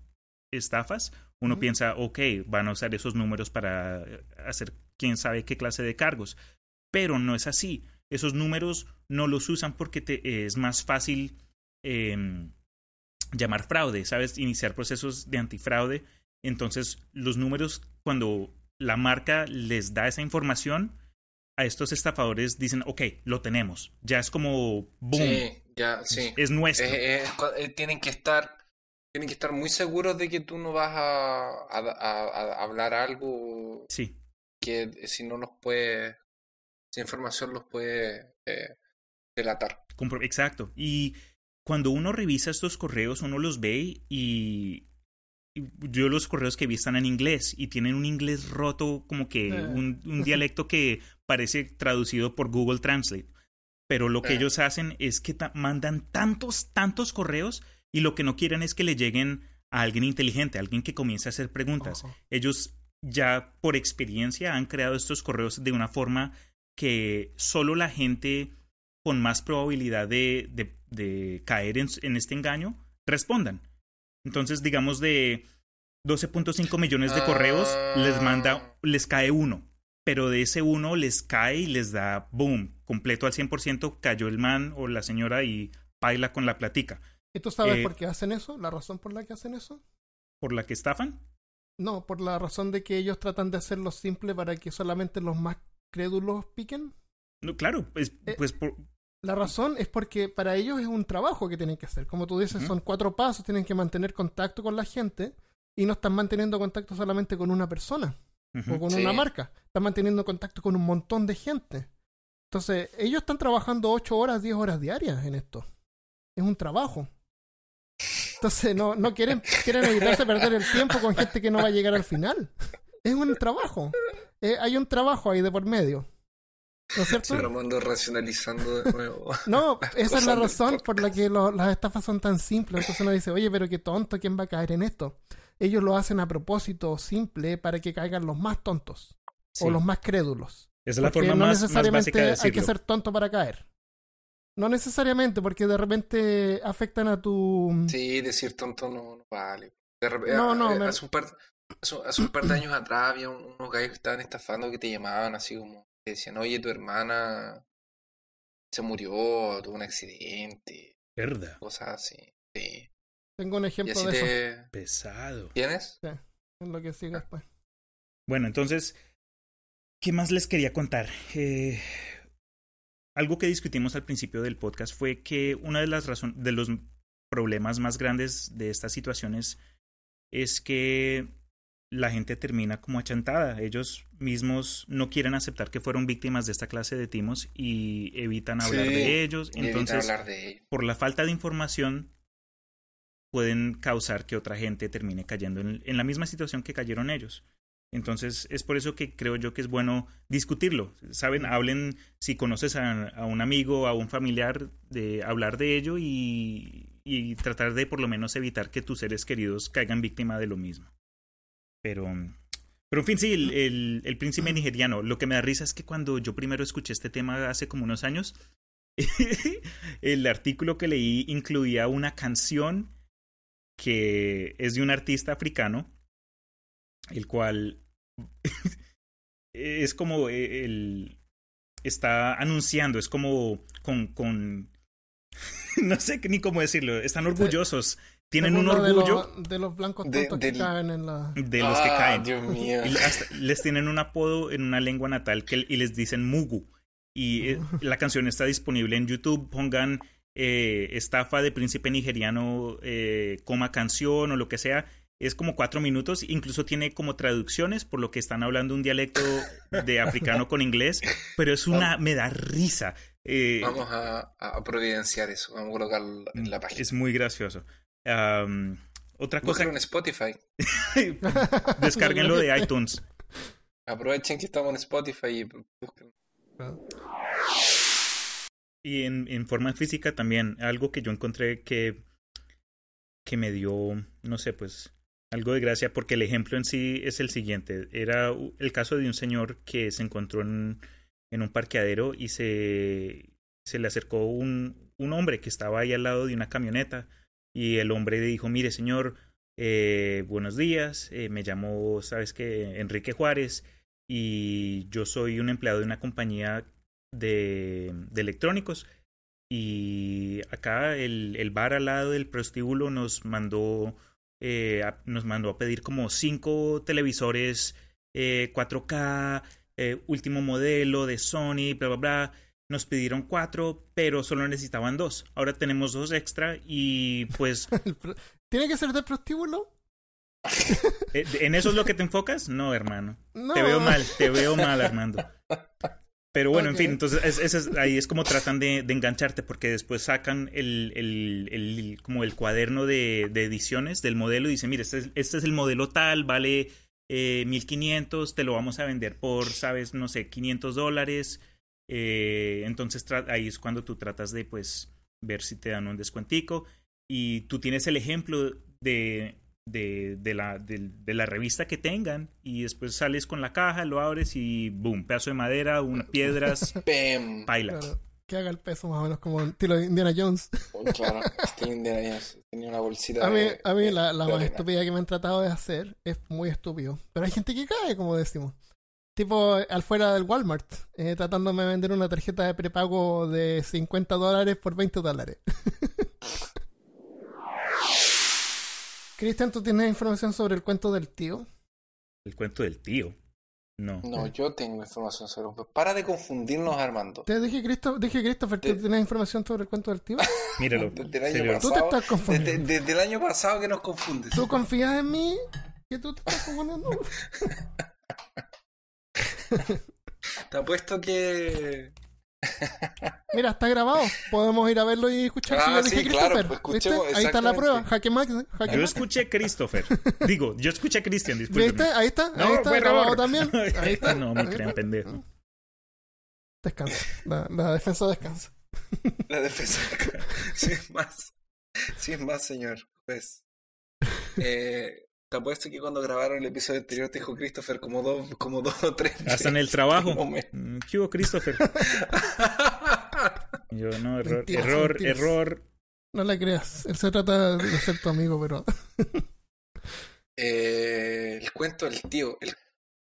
estafas, uno piensa, ok, van a usar esos números para hacer quién sabe qué clase de cargos. Pero no es así. Esos números no los usan porque te, es más fácil em, llamar fraude, ¿sabes? Iniciar procesos de antifraude. Entonces, los números, cuando la marca les da esa información, a estos estafadores dicen, ok, lo tenemos. Ya es como, boom, Sí, ya, sí. es nuestro. Eh, tienen que estar, tienen que estar muy seguros de que tú no vas a, a- a- a hablar algo Sí, que si no los puede, esa información los puede eh, delatar. exacto. Y cuando uno revisa estos correos, uno los ve y, yo los correos que vi están en inglés y tienen un inglés roto, como que Eh. un, un dialecto que parece traducido por Google Translate. Pero lo que ellos hacen es que ta- mandan tantos, tantos correos y lo que no quieren es que le lleguen a alguien inteligente, a alguien que comience a hacer preguntas. Ellos ya por experiencia han creado estos correos de una forma que solo la gente con más probabilidad de, de, de caer en, en, este engaño respondan. Entonces, digamos, de 12.5 millones de correos, les manda, Ah. les cae uno. Pero de ese uno les cae y les da boom, completo al 100%, cayó el man o la señora y baila con la platica. ¿Y tú sabes Eh, por qué hacen eso? ¿La razón por la que hacen eso? ¿Por la que estafan? No, por la razón de que ellos tratan de hacerlo simple para que solamente los más crédulos piquen. No, claro, pues, Eh, pues por, La razón es porque para ellos es un trabajo que tienen que hacer. Como tú dices, son cuatro pasos, tienen que mantener contacto con la gente y no están manteniendo contacto solamente con una persona o con Sí. una marca. Están manteniendo contacto con un montón de gente. Entonces, ellos están trabajando 8 horas, 10 horas diarias en esto. Es un trabajo. Entonces, no, no quieren, quieren evitarse perder el tiempo con gente que no va a llegar al final. Es un trabajo. Eh, hay un trabajo ahí de por medio. ¿No es cierto? Pero ando racionalizando de nuevo. No, esa es la razón por la que lo- las estafas son tan simples. Entonces uno dice, oye, pero qué tonto, ¿quién va a caer en esto? Ellos lo hacen a propósito simple para que caigan los más tontos Sí. o los más crédulos. Esa es la Porque forma no más, más necesariamente básica de hay que decirlo. ser tonto para caer. No necesariamente, porque de repente afectan a tu... Sí, decir tonto no, no vale. De repente, No, no, eh, me- hace, un par, hace, hace un par de años atrás había un- unos gallos que estaban estafando que te llamaban así como, te decían, oye, tu hermana se murió, tuvo un accidente, Verdad. cosas así. Sí. Tengo un ejemplo de eso. Pesado. ¿Tienes? En lo que sigue después. Bueno, entonces, ¿qué más les quería contar? Eh, algo que discutimos al principio del podcast fue que una de las razones, de los problemas más grandes de estas situaciones es que la gente termina como achantada. Ellos mismos no quieren aceptar que fueron víctimas de esta clase de timos y evitan hablar Sí, de ellos. Entonces, hablar de ello. por la falta de información, pueden causar que otra gente termine cayendo en, en la misma situación que cayeron ellos. Entonces, es por eso que creo yo que es bueno discutirlo. Saben, hablen, si conoces a, un amigo, a un familiar, de hablar de ello y, y tratar de por lo menos evitar que tus seres queridos caigan víctima de lo mismo. Pero, pero en fin, sí, el, el, el príncipe nigeriano. Lo que me da risa es que cuando yo primero escuché este tema hace como unos años, el artículo que leí incluía una canción que es de un artista africano, el cual es como el está anunciando, es como con, con no sé ni cómo decirlo, están orgullosos, tienen un de orgullo De, los blancos De- tontos que del- caen en la... de los que Ah, caen. Dios mío. Y hasta les tienen un apodo en una lengua natal que, y les dicen Mugu. Y eh, la canción está disponible en YouTube. Pongan eh, estafa de príncipe nigeriano, eh, coma canción o lo que sea. Es como cuatro minutos. Incluso tiene como traducciones, por lo que están hablando un dialecto de africano con inglés. Pero es una. me da risa. Eh, Vamos a, a providenciar eso. Vamos a colocarlo en la página. es muy gracioso. Am, otra cosa, en Spotify. descárguenlo de iTunes. Aprovechen que estamos en Spotify y busquen. Y en, en forma física también, algo que yo encontré que, que me dio, no sé, pues algo de gracia, porque el ejemplo en sí es el siguiente. Era el caso de un señor que se encontró en, en un parqueadero y se, se le acercó un, un hombre que estaba ahí al lado de una camioneta y el hombre le dijo, mire señor, eh, buenos días, eh, me llamo, sabes que, Enrique Juárez y yo soy un empleado de una compañía de, de electrónicos y acá el, el bar al lado del prostíbulo nos mandó eh, nos mandó a pedir como cinco televisores eh, 4K eh, último modelo de Sony bla bla bla nos pidieron cuatro pero solo necesitaban dos ahora tenemos dos extra y pues ¿Tiene que ser de prostíbulo? eh, ¿en eso es lo que te enfocas? no hermano No. te veo mal, te veo mal, Armando. Pero bueno, en fin, entonces es- es- es- ahí es como tratan de, de engancharte porque después sacan el, el, el- como el cuaderno de, de ediciones del modelo y dicen, mire, este es, este es el modelo tal, vale eh, 1500, te lo vamos a vender por, sabes, no sé, 500 dólares. Eh, entonces ahí es cuando tú tratas de pues ver si te dan un descuentico. Y tú tienes el ejemplo de, de, de la, de, de la revista que tengan y después sales con la caja, lo abres y boom, pedazo de madera, unas piedras, paila. Claro, que haga el peso más o menos como un estilo de Indiana Jones. Oh, claro, este Indiana Jones tenía una bolsita. A mí, de- a mí de- la, la de más arena. estúpida que me han tratado de hacer es muy estúpido. Pero hay gente que cae, como decimos. Tipo, al fuera del Walmart, eh, tratándome de vender una tarjeta de prepago de 50 dólares por 20 dólares. Cristian, ¿tú tienes información sobre el cuento del tío? El cuento del tío. No. No, yo tengo información sobre. Para de confundirnos, Armando. Te dije, Cristo, dije Christopher, ¿tú tienes información sobre el cuento del tío? Míralo. Desde el año serio. Tú te pasado. estás Desde, confundiendo. desde el año pasado que nos confundes. ¿Tú confías en mí? ¿Que tú te estás confundiendo? Te apuesto que. Mira, está grabado. Podemos ir a verlo y escuchar si Ah, yo dije sí, claro, Christopher. pues ¿Viste? escuchemos Ahí está la prueba. Jaque Max. Jaque Yo Max. escuché Christopher. Digo, yo escuché a Christian, ¿Viste? Ahí está. No, ahí está fue grabado error. también. Ahí está. No, me crean pendejo. Descansa. La, la defensa descansa. La defensa. Sin más. Sin más, señor juez. Eh, te apuesto que cuando grabaron el episodio anterior te dijo Christopher como dos, como dos o tres Hasta en el trabajo. Mm, ¿Qué hubo, Christopher? Yo no, error, Mentiras, error, mentiras. error. No le creas. Él se trata de ser tu amigo, pero Eh, el cuento del tío. el-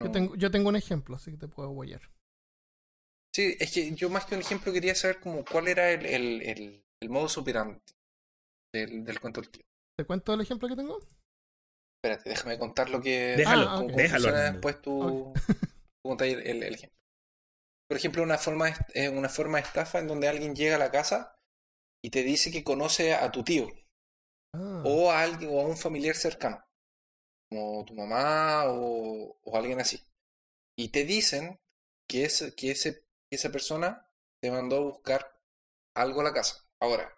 yo tengo, yo tengo un ejemplo, así que te puedo guayar. Sí, es que yo más que un ejemplo quería saber como cuál era el, el, el, el modus operandi del, del cuento del tío. ¿Te cuento el ejemplo que tengo? Espérate, déjame contar lo que... Déjalo, Ah, déjalo. después tú, tú contas el, el- el ejemplo. Por ejemplo, una forma, de, una forma de estafa en donde alguien llega a la casa y te dice que conoce a tu tío Ah, o a alguien o a un familiar cercano, como tu mamá o, o alguien así. Y te dicen que, ese, que, ese, que esa persona te mandó a buscar algo a la casa. Ahora,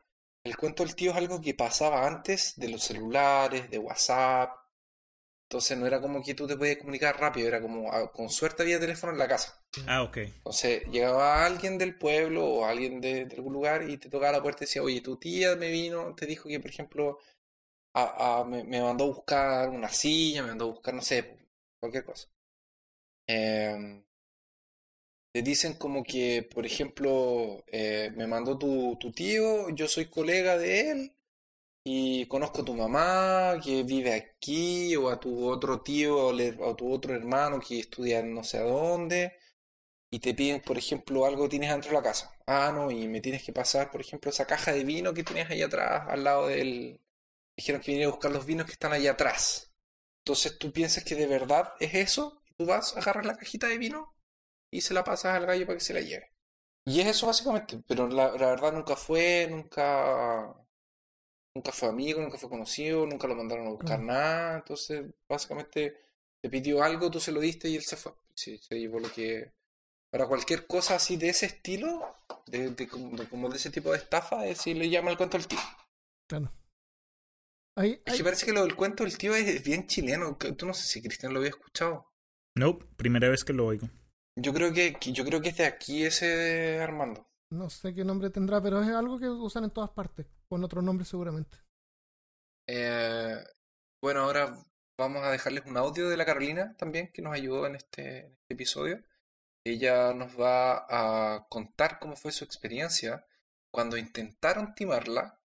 el cuento del tío es algo que pasaba antes de los celulares, de WhatsApp. Entonces no era como que tú te podías comunicar rápido, era como ah, con suerte había teléfono en la casa. Ah, ok. Entonces llegaba alguien del pueblo o alguien de, de algún lugar y te tocaba la puerta y decía, oye, tu tía me vino, te dijo que, por ejemplo, a- a- me, me mandó a buscar una silla, me mandó a buscar, no sé, cualquier cosa. Em, te dicen como que, por ejemplo, eh, me mandó tu, tu tío, yo soy colega de él y conozco a tu mamá que vive aquí o a tu otro tío o a tu otro hermano que estudia no sé a dónde y te piden, por ejemplo, algo que tienes dentro de la casa. Ah, no, y me tienes que pasar, por ejemplo, esa caja de vino que tienes ahí atrás, al lado del... Dijeron que viniera a buscar los vinos que están ahí atrás. Entonces tú piensas que de verdad es eso, y tú vas, agarras la cajita de vino y se la pasas al gallo para que se la lleve. Y es eso básicamente, pero la, la verdad nunca fue, nunca... Nunca fue amigo, nunca fue conocido, nunca lo mandaron a buscar nada. Entonces, básicamente, te pidió algo, tú se lo diste y él se fue. Sí, se llevó lo que, para cualquier cosa así de ese estilo, de, de como, de- como de ese tipo de estafa, es si le llama el cuento del tío. claro. Ahí, Es ahí- que parece que lo del cuento del tío es bien chileno. Tú no sé si Cristian lo había escuchado. Nope, primera vez que lo oigo. Yo creo que, que- yo creo que es de aquí ese Armando. No sé qué nombre tendrá, pero es algo que usan en todas partes. Con otro nombre seguramente. Eh, bueno, ahora vamos a dejarles un audio de la Carolina también que nos ayudó en este, en este episodio. Ella nos va a contar cómo fue su experiencia cuando intentaron timarla,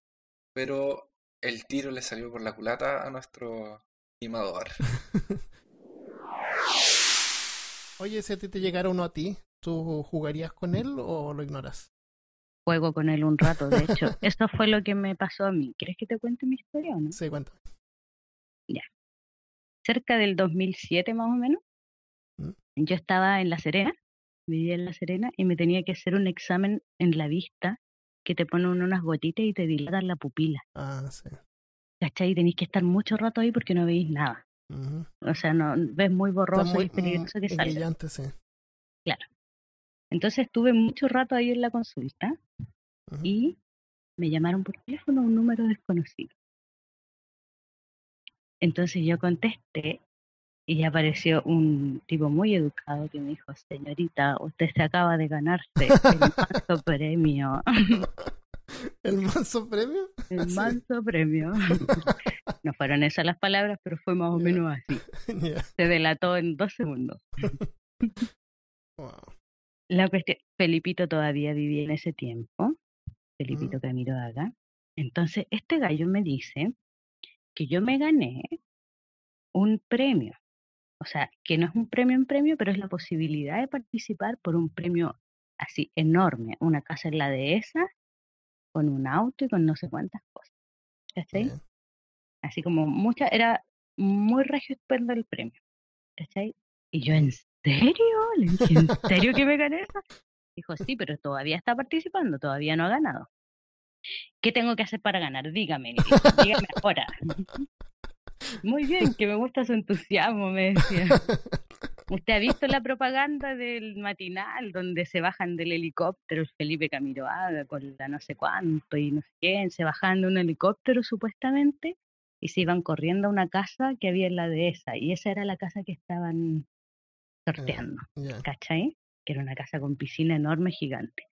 pero el tiro le salió por la culata a nuestro timador. Oye, si a ti te llegara uno a ti, ¿tú jugarías con él o lo ignoras? Juego con él un rato, de hecho. Eso fue lo que me pasó a mí. ¿Quieres que te cuente mi historia o no? Sí, cuéntame. Cerca del 2007 más o menos, ¿Mm? yo estaba en La Serena, vivía en La Serena y me tenía que hacer un examen en la vista que te ponen unas gotitas y te dilatan la pupila. Ah, sí. ¿Cachai? Y tenéis que estar mucho rato ahí porque no veis nada. O sea, no ves muy borroso y muy es peligroso mm, que salga. brillante, sí. Entonces estuve mucho rato ahí en la consulta y me llamaron por teléfono un número desconocido. Entonces yo contesté y apareció un tipo muy educado que me dijo, señorita, usted se acaba de ganarse el manso premio. ¿El manso premio? El Sí. manso premio. No fueron esas las palabras, pero fue más o menos así. Se delató en dos segundos. Wow. La cuestión, Felipito todavía vivía en ese tiempo, Felipito Camilo Haga. Entonces, este gallo me dice que yo me gané un premio. O sea, que no es un premio en premio, pero es la posibilidad de participar por un premio así enorme. Una casa en la dehesa, con un auto y con no sé cuántas cosas. ¿Cachai? Así como mucha, era muy regio el premio. ¿Cachai? Y yo, ¿en serio? ¿en serio que me gané eso? Dijo, sí, pero todavía está participando, todavía no ha ganado. ¿Qué tengo que hacer para ganar? Dígame, dígame ahora. Muy bien, que me gusta su entusiasmo, me decía. ¿Usted ha visto la propaganda del matinal donde se bajan del helicóptero el Felipe Camiroaga con la no sé cuánto y no sé quién, se bajaban de un helicóptero supuestamente y se iban corriendo a una casa que había en la dehesa y esa era la casa que estaban sorteando, Ya. ¿cachai? Que era una casa con piscina enorme, gigante.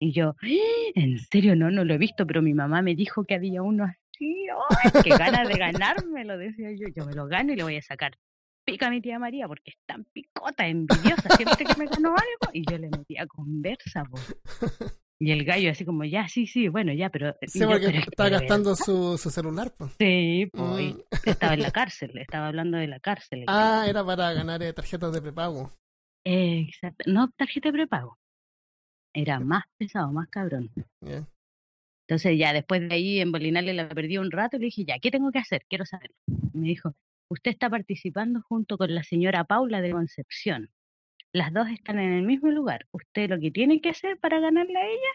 Y yo, "¡Ah! ¿en serio? No, no lo he visto, pero mi mamá me dijo que había uno así. ¡Ay, qué ganas de ganármelo! Decía yo, yo me lo gano y le voy a sacar pica a mi tía María porque es tan picota, envidiosa, siempre que me ganó algo. Y yo le metía conversa, po. Y el gallo así como, ya, sí, sí, bueno, ya, pero... y Sí, yo, porque "Pero es que estaba gastando su, su celular, pues. Sí, Mm. estaba en la cárcel, estaba hablando de la cárcel. el Ah, era para ganar eh, tarjetas de prepago. Exacto. No tarjeta de prepago. Era más pesado, más cabrón. Entonces ya después de ahí en Bolinale la perdí un rato y le dije, ya, ¿qué tengo que hacer? Quiero saberlo. Y me dijo, usted está participando junto con la señora Paula de Concepción. Las dos están en el mismo lugar. Usted lo que tiene que hacer para ganarle a ella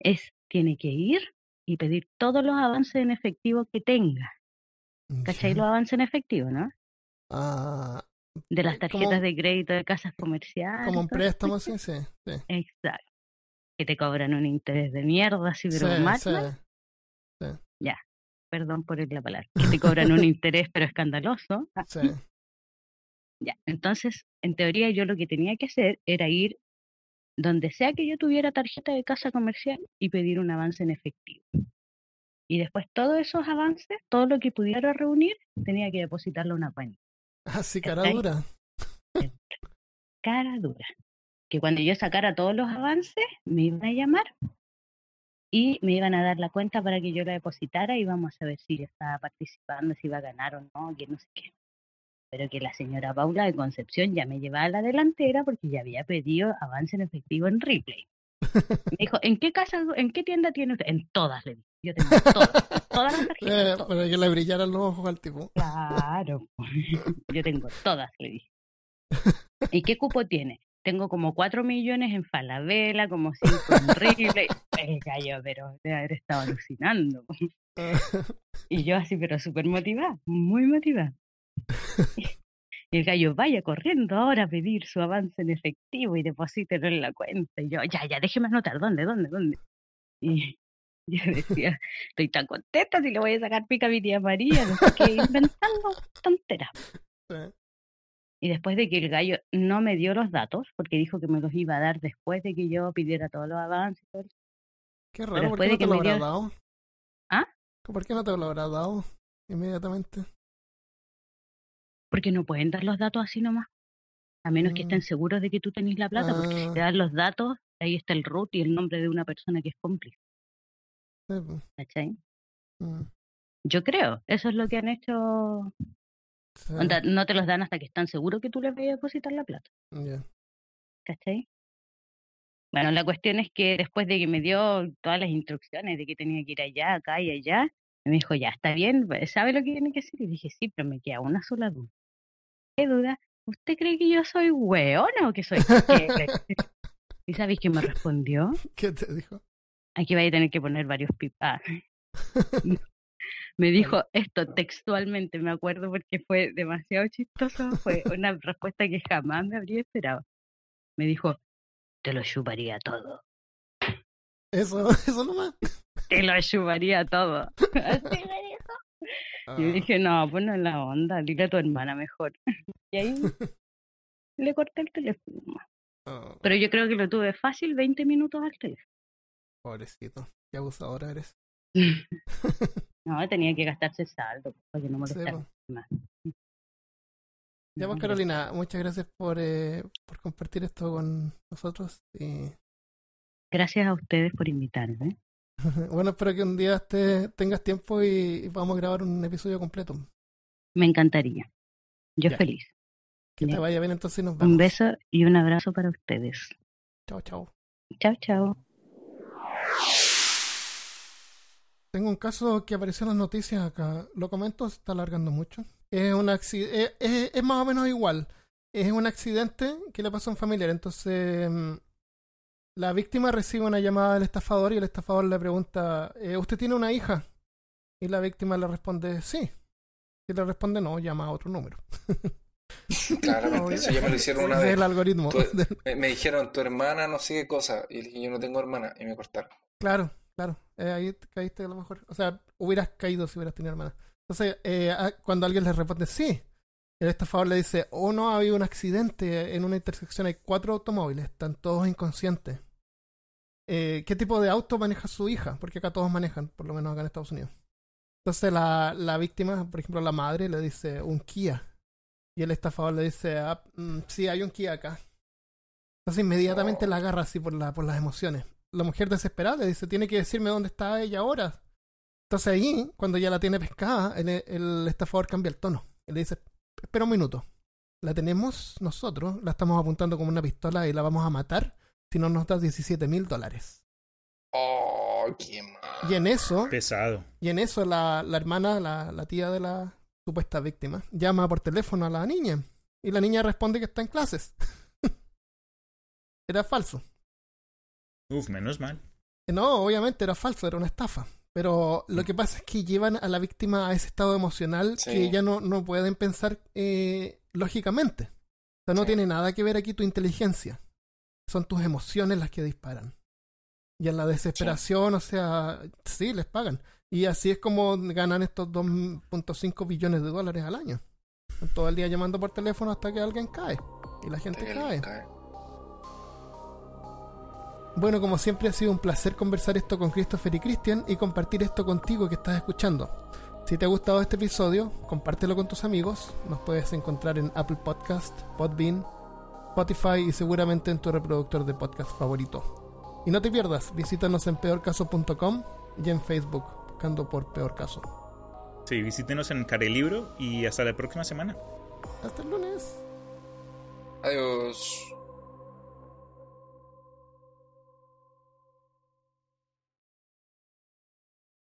es, tiene que ir y pedir todos los avances en efectivo que tenga. ¿Cachai? Ya. Los avances en efectivo, ¿no? Ah, De las Eh, como- tarjetas de crédito de casas comerciales. como un préstamo, sí, sí. sí. Exacto. Que te cobran un interés de mierda, así, pero Sí, sí. mal. Perdón por la palabra. Que te cobran un interés, pero escandaloso. Sí. Ya. Entonces, en teoría, yo lo que tenía que hacer era ir donde sea que yo tuviera tarjeta de casa comercial y pedir un avance en efectivo. Y después todos esos avances, todo lo que pudiera reunir, tenía que depositarlo en una cuenta. Así cara ¿Cachai? dura. cara dura. Que cuando yo sacara todos los avances, me iban a llamar y me iban a dar la cuenta para que yo la depositara y vamos a ver si yo estaba participando, si iba a ganar o no, que no sé qué. Pero que la señora Paula de Concepción ya me llevaba a la delantera porque ya había pedido avance en efectivo en Ripley. Me dijo, ¿en qué casa, en qué tienda tiene usted? En todas, le dije. Yo tengo todas, todas las Eh, tarjetas. todas. para que le brillaran los ojos al tipo. Claro, yo tengo todas, le dije. ¿Y qué cupo tiene? Tengo como 4 millones en Falabella, como 5 en Ripley. El gallo, pero debe haber estado alucinando. Y yo así, pero súper motivada, muy motivada. Y el gallo, vaya corriendo ahora a pedir su avance en efectivo y deposítelo en la cuenta. Y yo, ya, ya, déjeme anotar, ¿dónde, dónde, dónde? Y yo decía, estoy tan contenta si le voy a sacar pica a mi tía María, no sé qué, inventando tonteras. Sí. Y después de que el gallo no me dio los datos, porque dijo que me los iba a dar después de que yo pidiera todos los avances. Qué raro, ¿por qué no te lo habrá dio- dado? ¿Ah? ¿Por qué no te lo habrá dado inmediatamente? Porque no pueden dar los datos así nomás. A menos que Mm. estén seguros de que tú tenés la plata, porque si Ah. te dan los datos, ahí está el root y el nombre de una persona que es cómplice. Sí, pues. ¿Cachai? Mm, Yo creo, eso es lo que han hecho. Onda, no te los dan hasta que están seguros que tú les vayas a depositar la plata. ya. ¿Cachai? Bueno, la cuestión es que después de que me dio todas las instrucciones de que tenía que ir allá, acá y allá, me dijo, ya, está bien, ¿sabe lo que tiene que hacer? Y dije, sí, pero me queda una sola duda. ¿Qué duda? ¿Usted cree que yo soy hueona o que soy? ¿Y sabéis qué me respondió? ¿Qué te dijo? Aquí vais a tener que poner varios pipas. Me dijo esto textualmente, me acuerdo porque fue demasiado chistoso, fue una respuesta que jamás me habría esperado. Me dijo, te lo chuparía todo, Eso, eso nomás. te lo chuparía todo. Así. Ah, Yo dije, no, pues no es la onda, dile a tu hermana mejor. Y ahí le corté el teléfono. ah, Pero yo creo que lo tuve fácil 20 minutos al teléfono. pobrecito. Qué abusadora eres. No, tenía que gastarse saldo para que no molestara más. Ya, pues, Carolina, muchas gracias por, eh, por compartir esto con nosotros. Y Gracias a ustedes por invitarme. bueno, espero que un día te, tengas tiempo y, y podamos grabar un episodio completo. Me encantaría. Yo Ya. feliz. Que te Ya. vaya bien, entonces nos vemos. Un beso y un abrazo para ustedes. Chao, chao. Chao, chao. Tengo un caso que apareció en las noticias acá. Lo comento, se está alargando mucho. Es un accidente, es, es más o menos igual. Es un accidente que le pasó a un familiar. Entonces, mm, la víctima recibe una llamada del estafador y el estafador le pregunta, eh, ¿usted tiene una hija? Y la víctima le responde, sí. Y le responde, no, llama a otro número. Claramente, eso ya me lo hicieron una vez. el algoritmo. Tú- Me, me dijeron, tu hermana no sé qué cosa. Y dije, yo no tengo hermana. Y me cortaron. Claro, claro. Eh, ahí caíste a lo mejor. O sea, hubieras caído si hubieras tenido hermana. Entonces, eh, ah, cuando alguien le responde sí, el estafador le dice, oh no, ha habido un accidente en una intersección, hay cuatro automóviles, están todos inconscientes. Eh, ¿Qué tipo de auto maneja su hija? Porque acá todos manejan, por lo menos acá en Estados Unidos. Entonces la, la víctima, por ejemplo la madre, le dice un Kia. Y el estafador le dice, ah, mm, sí, hay un Kia acá. Entonces inmediatamente la agarra así por, la, por las emociones la mujer desesperada le dice, tiene que decirme dónde está ella ahora. Entonces ahí, cuando ya la tiene pescada, el, el estafador cambia el tono. Y le dice, espera un minuto. La tenemos nosotros, la estamos apuntando como una pistola y la vamos a matar si no nos das 17 mil dólares. Oh, qué mal. Y en eso, Pesado. y en eso la, la hermana, la, la tía de la supuesta víctima, llama por teléfono a la niña. Y la niña responde que está en clases. Era falso. Uf, menos mal. No, obviamente era falso, era una estafa. Pero lo que pasa es que llevan a la víctima a ese estado emocional Sí. que ya no, no pueden pensar eh, lógicamente. O sea, no Sí. tiene nada que ver aquí tu inteligencia. Son tus emociones las que disparan. Y en la desesperación, o sea, sí, les pagan. Y así es como ganan estos 2.5 billones de dólares al año. Todo el día llamando por teléfono hasta que alguien cae. Y la gente cae. Bueno, como siempre ha sido un placer conversar esto con Christopher y Christian y compartir esto contigo que estás escuchando. Si te ha gustado este episodio, compártelo con tus amigos. Nos puedes encontrar en Apple Podcast, Podbean, Spotify y seguramente en tu reproductor de podcast favorito. Y no te pierdas, visítanos en peorcaso.com y en Facebook buscando por Peor Caso. Sí, visítenos en Carelibro y hasta la próxima semana. Hasta el lunes. Adiós.